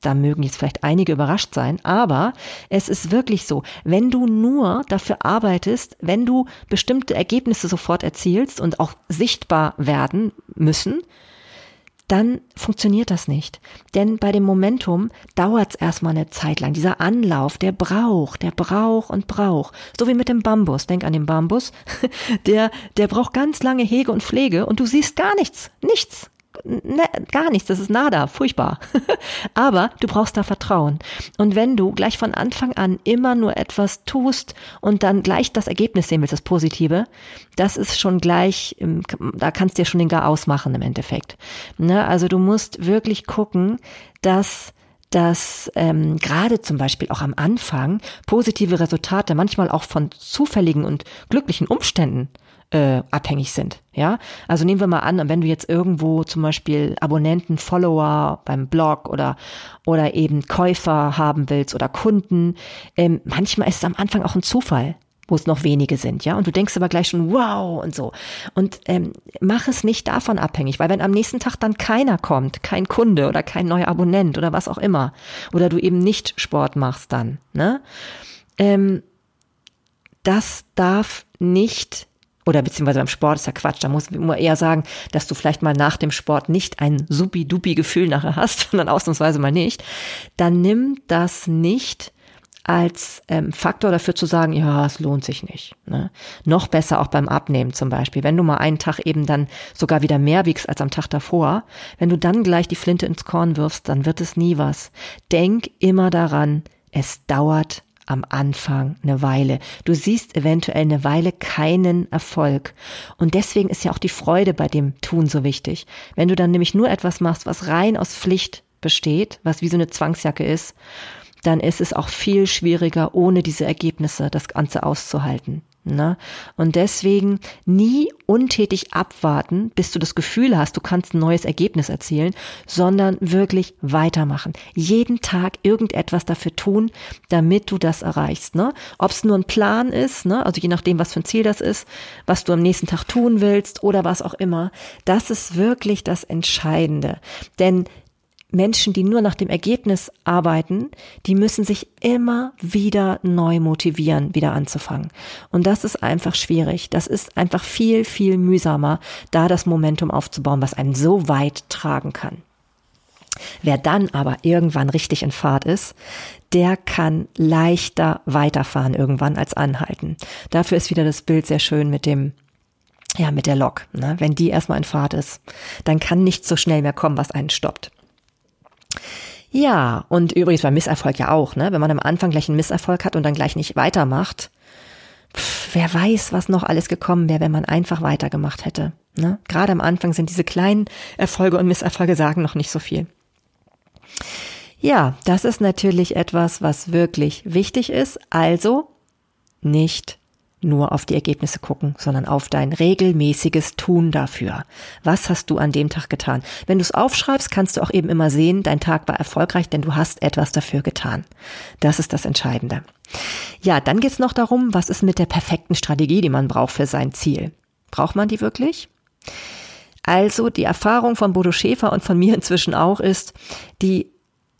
[SPEAKER 1] Da mögen jetzt vielleicht einige überrascht sein, aber es ist wirklich so, wenn du nur dafür arbeitest, wenn du bestimmte Ergebnisse sofort erzielst und auch sichtbar werden müssen, dann funktioniert das nicht. Denn bei dem Momentum dauert es erstmal eine Zeit lang. Dieser Anlauf, der braucht, der braucht und braucht. So wie mit dem Bambus. Denk an den Bambus. Der, der braucht ganz lange Hege und Pflege und du siehst gar nichts. Nichts ne, gar nichts, das ist nada, furchtbar. Aber du brauchst da Vertrauen. Und wenn du gleich von Anfang an immer nur etwas tust und dann gleich das Ergebnis sehen willst, das Positive, das ist schon gleich, da kannst du dir schon den Gar ausmachen im Endeffekt. Ne? Also du musst wirklich gucken, dass dass ähm, gerade zum Beispiel auch am Anfang positive Resultate manchmal auch von zufälligen und glücklichen Umständen äh, abhängig sind. Ja, also nehmen wir mal an, wenn du jetzt irgendwo zum Beispiel Abonnenten, Follower beim Blog oder oder eben Käufer haben willst oder Kunden, ähm, manchmal ist es am Anfang auch ein Zufall wo es noch wenige sind, ja, und du denkst aber gleich schon, wow und so. Und ähm, mach es nicht davon abhängig, weil wenn am nächsten Tag dann keiner kommt, kein Kunde oder kein neuer Abonnent oder was auch immer, oder du eben nicht Sport machst dann, ne, ähm, das darf nicht oder beziehungsweise beim Sport ist ja Quatsch, da muss man eher sagen, dass du vielleicht mal nach dem Sport nicht ein supi-dupi Gefühl nachher hast, sondern ausnahmsweise mal nicht, dann nimm das nicht als ähm, Faktor dafür zu sagen, ja, es lohnt sich nicht. Ne? Noch besser auch beim Abnehmen zum Beispiel. Wenn du mal einen Tag eben dann sogar wieder mehr wiegst als am Tag davor, wenn du dann gleich die Flinte ins Korn wirfst, dann wird es nie was. Denk immer daran, es dauert am Anfang eine Weile. Du siehst eventuell eine Weile keinen Erfolg. Und deswegen ist ja auch die Freude bei dem Tun so wichtig. Wenn du dann nämlich nur etwas machst, was rein aus Pflicht besteht, was wie so eine Zwangsjacke ist, dann ist es auch viel schwieriger, ohne diese Ergebnisse das Ganze auszuhalten. Ne? Und deswegen nie untätig abwarten, bis du das Gefühl hast, du kannst ein neues Ergebnis erzielen, sondern wirklich weitermachen. Jeden Tag irgendetwas dafür tun, damit du das erreichst. Ne? Ob es nur ein Plan ist, ne? also je nachdem, was für ein Ziel das ist, was du am nächsten Tag tun willst oder was auch immer, das ist wirklich das Entscheidende. Denn Menschen, die nur nach dem Ergebnis arbeiten, die müssen sich immer wieder neu motivieren, wieder anzufangen. Und das ist einfach schwierig. Das ist einfach viel, viel mühsamer, da das Momentum aufzubauen, was einen so weit tragen kann. Wer dann aber irgendwann richtig in Fahrt ist, der kann leichter weiterfahren irgendwann als anhalten. Dafür ist wieder das Bild sehr schön mit dem ja, mit der Lok, ne? wenn die erstmal in Fahrt ist, dann kann nicht so schnell mehr kommen, was einen stoppt. Ja, und übrigens beim Misserfolg ja auch, ne? Wenn man am Anfang gleich einen Misserfolg hat und dann gleich nicht weitermacht, pff, wer weiß, was noch alles gekommen wäre, wenn man einfach weitergemacht hätte. Ne? Gerade am Anfang sind diese kleinen Erfolge und Misserfolge sagen noch nicht so viel. Ja, das ist natürlich etwas, was wirklich wichtig ist. Also nicht nur auf die Ergebnisse gucken, sondern auf dein regelmäßiges Tun dafür. Was hast du an dem Tag getan? Wenn du es aufschreibst, kannst du auch eben immer sehen, dein Tag war erfolgreich, denn du hast etwas dafür getan. Das ist das Entscheidende. Ja, dann geht's noch darum, was ist mit der perfekten Strategie, die man braucht für sein Ziel. Braucht man die wirklich? Also die Erfahrung von Bodo Schäfer und von mir inzwischen auch ist, die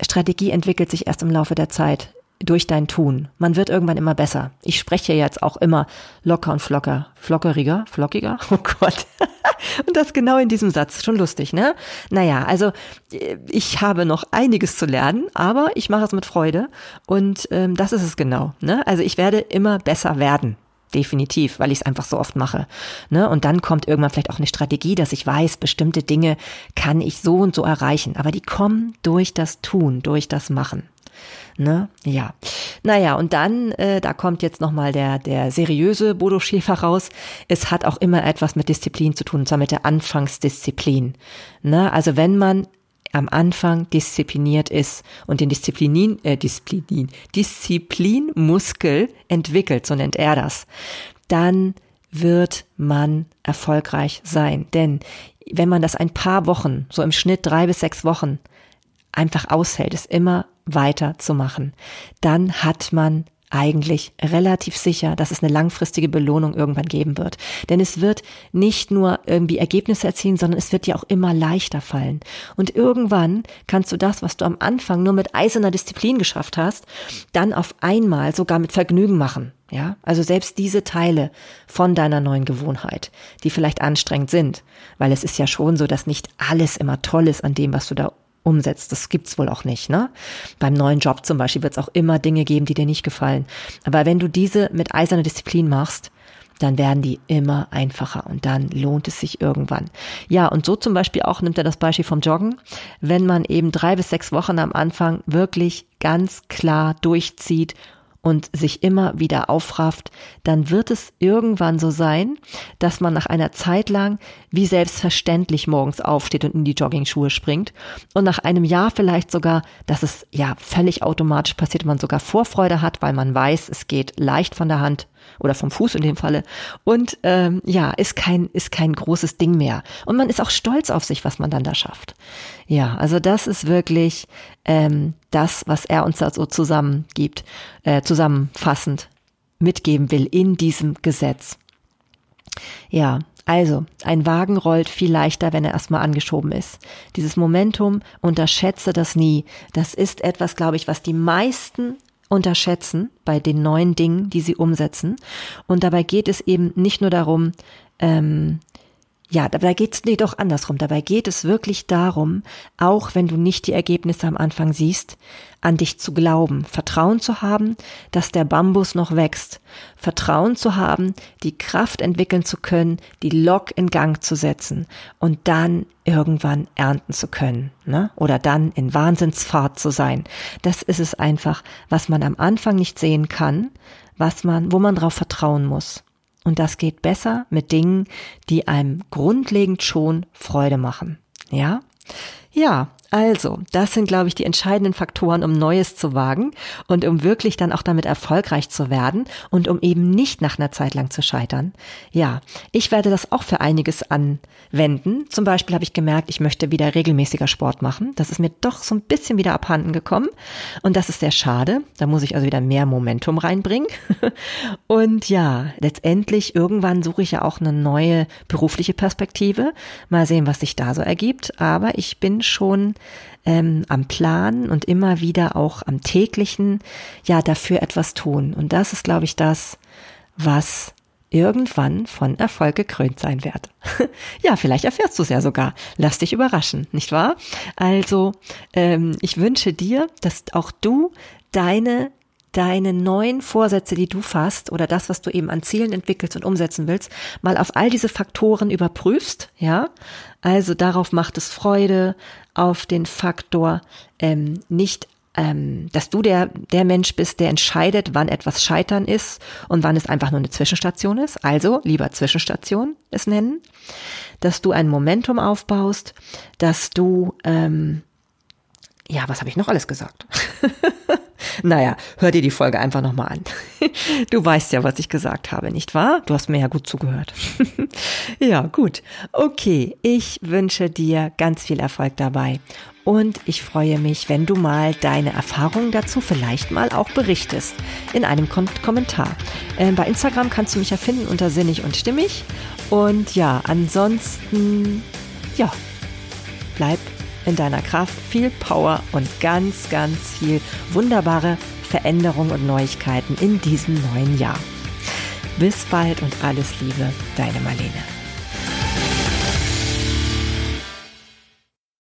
[SPEAKER 1] Strategie entwickelt sich erst im Laufe der Zeit durch dein Tun. Man wird irgendwann immer besser. Ich spreche jetzt auch immer locker und flocker. Flockeriger? Flockiger? Oh Gott. und das genau in diesem Satz. Schon lustig, ne? Naja, also äh, ich habe noch einiges zu lernen, aber ich mache es mit Freude. Und ähm, das ist es genau. Ne? Also ich werde immer besser werden. Definitiv, weil ich es einfach so oft mache. Ne? Und dann kommt irgendwann vielleicht auch eine Strategie, dass ich weiß, bestimmte Dinge kann ich so und so erreichen. Aber die kommen durch das Tun, durch das Machen. Ne? Ja. Naja, und dann, äh, da kommt jetzt nochmal der, der seriöse Bodo Schäfer raus. Es hat auch immer etwas mit Disziplin zu tun, und zwar mit der Anfangsdisziplin. Ne? Also wenn man am Anfang diszipliniert ist und den Disziplinin, äh, Disziplin, Disziplinmuskel entwickelt, so nennt er das, dann wird man erfolgreich sein. Denn wenn man das ein paar Wochen, so im Schnitt drei bis sechs Wochen, einfach aushält, es immer weiter zu machen, dann hat man eigentlich relativ sicher, dass es eine langfristige Belohnung irgendwann geben wird. Denn es wird nicht nur irgendwie Ergebnisse erzielen, sondern es wird dir auch immer leichter fallen. Und irgendwann kannst du das, was du am Anfang nur mit eiserner Disziplin geschafft hast, dann auf einmal sogar mit Vergnügen machen. Ja, also selbst diese Teile von deiner neuen Gewohnheit, die vielleicht anstrengend sind, weil es ist ja schon so, dass nicht alles immer toll ist an dem, was du da umsetzt. Das gibt's wohl auch nicht, ne? Beim neuen Job zum Beispiel wird es auch immer Dinge geben, die dir nicht gefallen. Aber wenn du diese mit eiserner Disziplin machst, dann werden die immer einfacher und dann lohnt es sich irgendwann. Ja, und so zum Beispiel auch nimmt er das Beispiel vom Joggen. Wenn man eben drei bis sechs Wochen am Anfang wirklich ganz klar durchzieht und sich immer wieder aufrafft, dann wird es irgendwann so sein, dass man nach einer Zeit lang wie selbstverständlich morgens aufsteht und in die Jogging-Schuhe springt und nach einem Jahr vielleicht sogar, dass es ja völlig automatisch passiert, man sogar Vorfreude hat, weil man weiß, es geht leicht von der Hand oder vom Fuß in dem Falle. Und ähm, ja, ist kein, ist kein großes Ding mehr. Und man ist auch stolz auf sich, was man dann da schafft. Ja, also das ist wirklich ähm, das, was er uns da so zusammengibt, äh, zusammenfassend mitgeben will in diesem Gesetz. Ja, also, ein Wagen rollt viel leichter, wenn er erstmal angeschoben ist. Dieses Momentum, unterschätze das nie. Das ist etwas, glaube ich, was die meisten unterschätzen bei den neuen Dingen, die sie umsetzen. Und dabei geht es eben nicht nur darum, ähm, ja, dabei geht es nee, doch andersrum. Dabei geht es wirklich darum, auch wenn du nicht die Ergebnisse am Anfang siehst, an dich zu glauben, Vertrauen zu haben, dass der Bambus noch wächst, Vertrauen zu haben, die Kraft entwickeln zu können, die Lok in Gang zu setzen und dann irgendwann ernten zu können, ne? Oder dann in Wahnsinnsfahrt zu sein. Das ist es einfach, was man am Anfang nicht sehen kann, was man, wo man drauf vertrauen muss. Und das geht besser mit Dingen, die einem grundlegend schon Freude machen. Ja? Ja, also, das sind, glaube ich, die entscheidenden Faktoren, um Neues zu wagen und um wirklich dann auch damit erfolgreich zu werden und um eben nicht nach einer Zeit lang zu scheitern. Ja, ich werde das auch für einiges anwenden. Zum Beispiel habe ich gemerkt, ich möchte wieder regelmäßiger Sport machen. Das ist mir doch so ein bisschen wieder abhanden gekommen und das ist sehr schade. Da muss ich also wieder mehr Momentum reinbringen. Und ja, letztendlich irgendwann suche ich ja auch eine neue berufliche Perspektive. Mal sehen, was sich da so ergibt. Aber ich bin schon ähm, am Plan und immer wieder auch am täglichen, ja, dafür etwas tun. Und das ist, glaube ich, das, was irgendwann von Erfolg gekrönt sein wird. ja, vielleicht erfährst du es ja sogar. Lass dich überraschen, nicht wahr? Also, ähm, ich wünsche dir, dass auch du deine deine neuen Vorsätze, die du fasst oder das, was du eben an Zielen entwickelst und umsetzen willst, mal auf all diese Faktoren überprüfst, ja. Also darauf macht es Freude, auf den Faktor ähm, nicht ähm, dass du der, der Mensch bist, der entscheidet, wann etwas Scheitern ist und wann es einfach nur eine Zwischenstation ist. Also lieber Zwischenstation es nennen. Dass du ein Momentum aufbaust, dass du ähm, ja, was habe ich noch alles gesagt? naja, hör dir die Folge einfach nochmal an. du weißt ja, was ich gesagt habe, nicht wahr? Du hast mir ja gut zugehört. ja, gut. Okay, ich wünsche dir ganz viel Erfolg dabei. Und ich freue mich, wenn du mal deine Erfahrungen dazu vielleicht mal auch berichtest in einem Kom Kommentar. Äh, bei Instagram kannst du mich ja finden unter sinnig und stimmig. Und ja, ansonsten, ja, bleib in deiner Kraft, viel Power und ganz, ganz viel wunderbare Veränderungen und Neuigkeiten in diesem neuen Jahr. Bis bald und alles Liebe, deine Marlene.